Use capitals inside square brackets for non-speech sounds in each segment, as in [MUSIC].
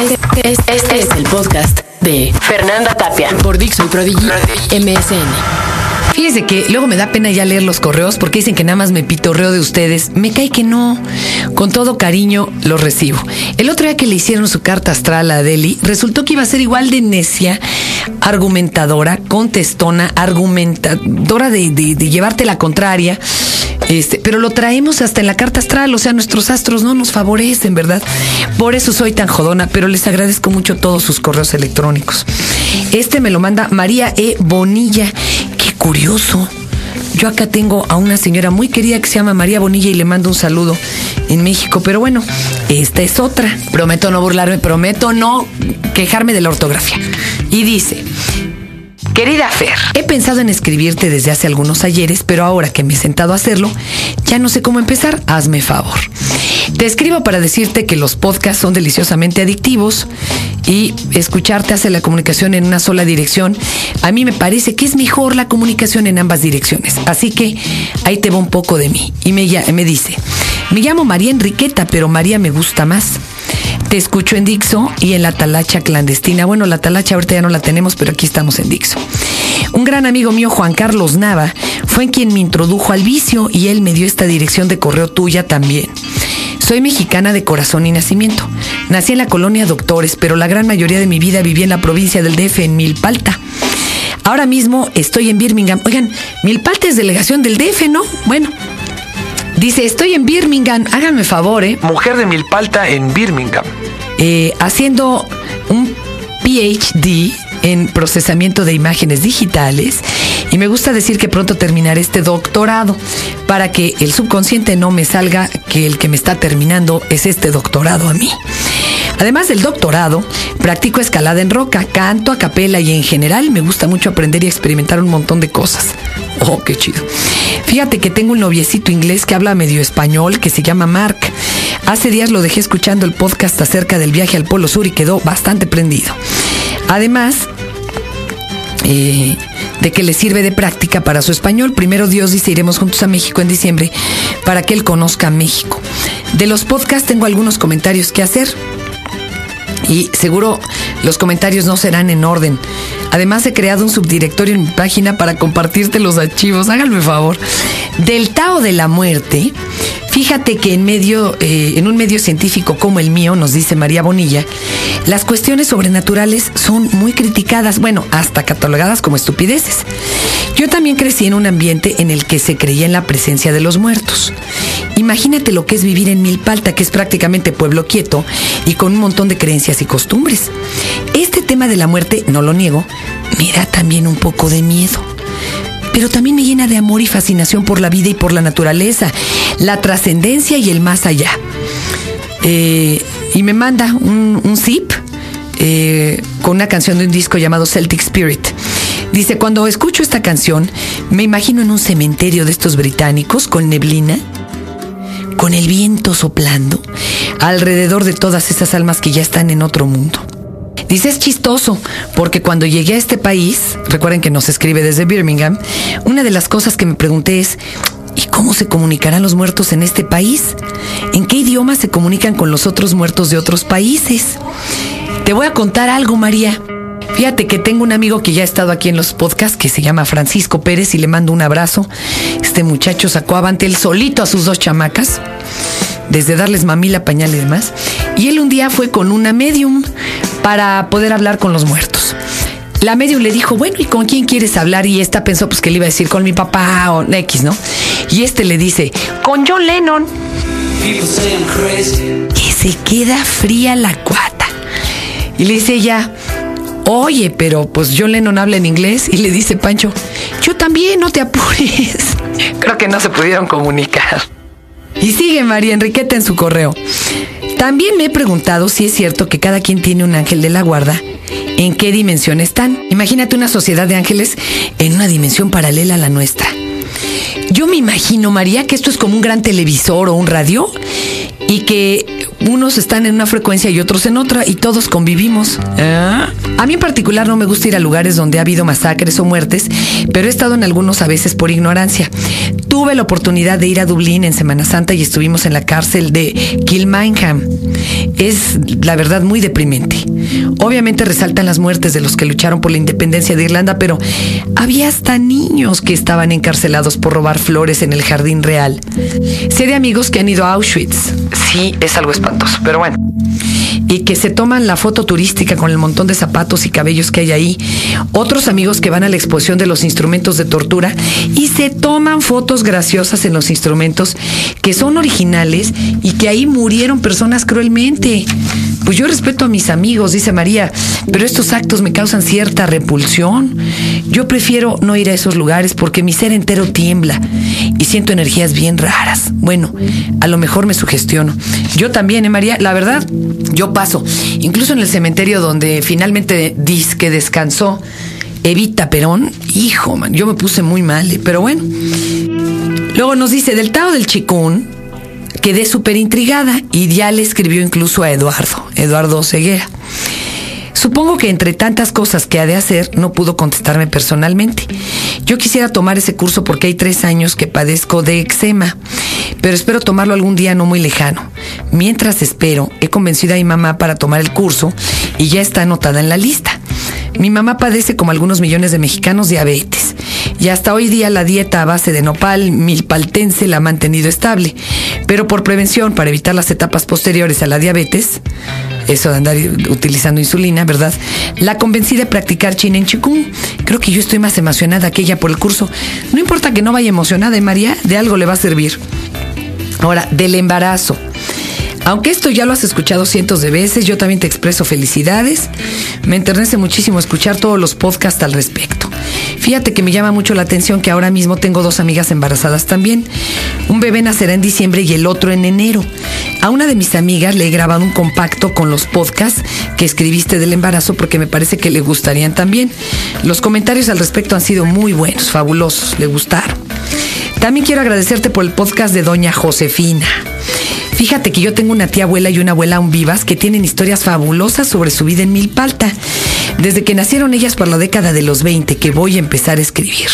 Este, este es el podcast de Fernanda Tapia por Dixon Prodigy MSN. Fíjese que luego me da pena ya leer los correos porque dicen que nada más me pitorreo de ustedes. Me cae que no. Con todo cariño los recibo. El otro día que le hicieron su carta astral a Adeli, resultó que iba a ser igual de necia, argumentadora, contestona, argumentadora de llevarte la contraria. Este, pero lo traemos hasta en la carta astral, o sea, nuestros astros no nos favorecen, ¿verdad? Por eso soy tan jodona, pero les agradezco mucho todos sus correos electrónicos. Este me lo manda María E. Bonilla curioso. Yo acá tengo a una señora muy querida que se llama María Bonilla y le mando un saludo en México, pero bueno, esta es otra. Prometo no burlarme, prometo no quejarme de la ortografía. Y dice, Querida Fer, he pensado en escribirte desde hace algunos ayeres, pero ahora que me he sentado a hacerlo, ya no sé cómo empezar. Hazme favor. Te escribo para decirte que los podcasts son deliciosamente adictivos y escucharte hace la comunicación en una sola dirección. A mí me parece que es mejor la comunicación en ambas direcciones. Así que ahí te va un poco de mí. Y me, me dice, me llamo María Enriqueta, pero María me gusta más. Te escucho en Dixo y en la talacha clandestina. Bueno, la talacha ahorita ya no la tenemos, pero aquí estamos en Dixo. Un gran amigo mío, Juan Carlos Nava, fue quien me introdujo al vicio y él me dio esta dirección de correo tuya también. Soy mexicana de corazón y nacimiento. Nací en la colonia Doctores, pero la gran mayoría de mi vida viví en la provincia del DF, en Milpalta. Ahora mismo estoy en Birmingham. Oigan, Milpalta es delegación del DF, ¿no? Bueno. Dice, estoy en Birmingham. Háganme favor, ¿eh? Mujer de Milpalta en Birmingham. Eh, haciendo un PhD en procesamiento de imágenes digitales y me gusta decir que pronto terminaré este doctorado para que el subconsciente no me salga que el que me está terminando es este doctorado a mí. Además del doctorado, practico escalada en roca, canto a capela y en general me gusta mucho aprender y experimentar un montón de cosas. Oh, qué chido. Fíjate que tengo un noviecito inglés que habla medio español que se llama Mark. Hace días lo dejé escuchando el podcast acerca del viaje al Polo Sur y quedó bastante prendido. Además, eh, de que le sirve de práctica para su español. Primero Dios dice, iremos juntos a México en diciembre para que él conozca México. De los podcasts tengo algunos comentarios que hacer. Y seguro los comentarios no serán en orden. Además he creado un subdirectorio en mi página para compartirte los archivos. Háganme favor. Del Tao de la Muerte Fíjate que en medio, eh, en un medio científico como el mío, nos dice María Bonilla, las cuestiones sobrenaturales son muy criticadas, bueno, hasta catalogadas como estupideces. Yo también crecí en un ambiente en el que se creía en la presencia de los muertos. Imagínate lo que es vivir en Milpalta, que es prácticamente pueblo quieto y con un montón de creencias y costumbres. Este tema de la muerte, no lo niego, me da también un poco de miedo pero también me llena de amor y fascinación por la vida y por la naturaleza, la trascendencia y el más allá. Eh, y me manda un, zip eh, con una canción de un disco llamado Celtic Spirit. Dice, cuando escucho esta canción, me imagino en un cementerio de estos británicos con neblina, con el viento soplando, alrededor de todas esas almas que ya están en otro mundo. Dice, es chistoso, porque cuando llegué a este país, recuerden que nos escribe desde Birmingham, una de las cosas que me pregunté es, ¿y cómo se comunicarán los muertos en este país? ¿En qué idioma se comunican con los otros muertos de otros países? Te voy a contar algo, María. Fíjate que tengo un amigo que ya ha estado aquí en los podcasts que se llama Francisco Pérez y le mando un abrazo. Este muchacho sacó avante él solito a sus dos chamacas, desde darles mamila, pañal y demás. Y él un día fue con una medium para poder hablar con los muertos. La medium le dijo, bueno, ¿y con quién quieres hablar? Y esta pensó pues que le iba a decir con mi papá o X, ¿no? Y este le dice, con John Lennon. Y se queda fría la cuata. Y le dice ella, oye, pero pues John Lennon habla en inglés. Y le dice Pancho, yo también, no te apures. [LAUGHS] Creo que no se pudieron comunicar. Y sigue María Enriqueta en su correo. También me he preguntado si es cierto que cada quien tiene un ángel de la guarda, en qué dimensión están. Imagínate una sociedad de ángeles en una dimensión paralela a la nuestra. Yo me imagino, María, que esto es como un gran televisor o un radio y que Unos están en una frecuencia y otros en otra y todos convivimos. ¿Eh? A mí en particular no me gusta ir a lugares donde ha habido masacres o muertes, pero he estado en algunos a veces por ignorancia. Tuve la oportunidad de ir a Dublín en Semana Santa y estuvimos en la cárcel de Kilmainham. Es, la verdad, muy deprimente. Obviamente resaltan las muertes de los que lucharon por la independencia de Irlanda, pero había hasta niños que estaban encarcelados por robar flores en el jardín real. Sé de amigos que han ido a Auschwitz. Sí, es algo espantoso, pero bueno. Y que se toman la foto turística con el montón de zapatos y cabellos que hay ahí. Otros amigos que van a la exposición de los instrumentos de tortura y se toman fotos graciosas en los instrumentos que son originales y que ahí murieron personas cruelmente. Pues yo respeto a mis amigos, dice María, pero estos actos me causan cierta repulsión. Yo prefiero no ir a esos lugares porque mi ser entero tiembla y siento energías bien raras. Bueno, a lo mejor me sugestiono. Yo también, ¿eh, María? La verdad, yo paso. Incluso en el cementerio donde finalmente dice que descansó Evita Perón, hijo, yo me puse muy mal, ¿eh? pero bueno. Luego nos dice, del Tao del Chicún, quedé súper intrigada y ya le escribió incluso a Eduardo, Eduardo Ceguera. Supongo que entre tantas cosas que ha de hacer, no pudo contestarme personalmente. Yo quisiera tomar ese curso porque hay tres años que padezco de eczema, pero espero tomarlo algún día no muy lejano. Mientras espero, he convencido a mi mamá para tomar el curso y ya está anotada en la lista. Mi mamá padece como algunos millones de mexicanos diabetes y hasta hoy día la dieta a base de nopal milpaltense la ha mantenido estable, pero por prevención para evitar las etapas posteriores a la diabetes, eso de andar utilizando insulina, ¿verdad? La convencí de practicar Chin en Chikung. Creo que yo estoy más emocionada que ella por el curso. No importa que no vaya emocionada, ¿eh, María, de algo le va a servir. Ahora, del embarazo. Aunque esto ya lo has escuchado cientos de veces, yo también te expreso felicidades. Me enternece muchísimo escuchar todos los podcasts al respecto. Fíjate que me llama mucho la atención que ahora mismo tengo dos amigas embarazadas también. Un bebé nacerá en diciembre y el otro en enero. A una de mis amigas le he grabado un compacto con los podcasts que escribiste del embarazo porque me parece que le gustarían también. Los comentarios al respecto han sido muy buenos, fabulosos, le gustaron. También quiero agradecerte por el podcast de Doña Josefina. Fíjate que yo tengo una tía abuela y una abuela aún vivas que tienen historias fabulosas sobre su vida en Milpalta. Desde que nacieron ellas por la década de los 20 que voy a empezar a escribir.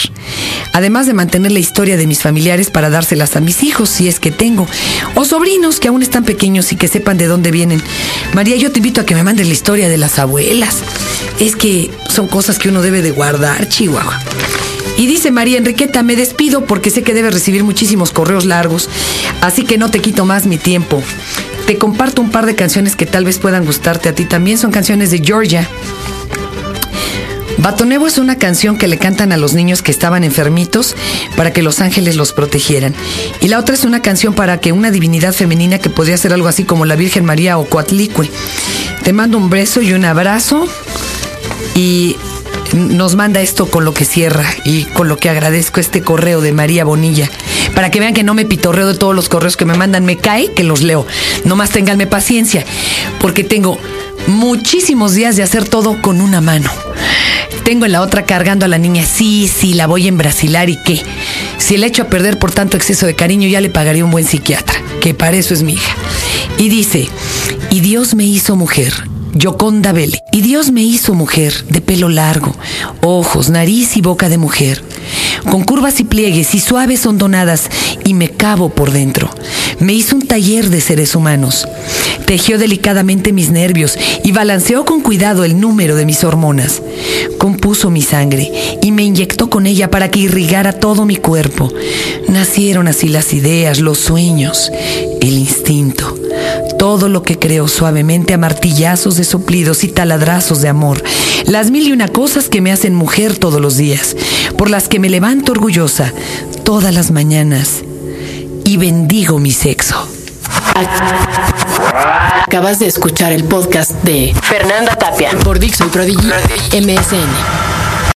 Además de mantener la historia de mis familiares para dárselas a mis hijos, si es que tengo, o sobrinos que aún están pequeños y que sepan de dónde vienen. María, yo te invito a que me mandes la historia de las abuelas. Es que son cosas que uno debe de guardar, Chihuahua. Y dice María Enriqueta, me despido porque sé que debes recibir muchísimos correos largos, así que no te quito más mi tiempo. Te comparto un par de canciones que tal vez puedan gustarte a ti también, son canciones de Georgia. Batonevo es una canción que le cantan a los niños que estaban enfermitos para que los ángeles los protegieran. Y la otra es una canción para que una divinidad femenina que podría ser algo así como la Virgen María o Coatlicue. Te mando un beso y un abrazo y nos manda esto con lo que cierra y con lo que agradezco este correo de María Bonilla. Para que vean que no me pitorreo de todos los correos que me mandan, me cae que los leo. Nomás ténganme paciencia, porque tengo muchísimos días de hacer todo con una mano. Tengo en la otra cargando a la niña, sí, sí, la voy a embrasilar y qué. Si le echo a perder por tanto exceso de cariño, ya le pagaría un buen psiquiatra, que para eso es mi hija. Y dice, y Dios me hizo mujer, Yoconda Vele. Y Dios me hizo mujer, de pelo largo, ojos, nariz y boca de mujer, con curvas y pliegues y suaves hondonadas, y me cabo por dentro. Me hizo un taller de seres humanos. Tejió delicadamente mis nervios y balanceó con cuidado el número de mis hormonas. Compuso mi sangre y me inyectó con ella para que irrigara todo mi cuerpo. Nacieron así las ideas, los sueños, el instinto. Todo lo que creó suavemente a martillazos de soplidos y taladrazos de amor. Las mil y una cosas que me hacen mujer todos los días, por las que me levanto orgullosa todas las mañanas y bendigo mi sexo. Acabas de escuchar el podcast de Fernanda Tapia por Dixon Prodigy MSN.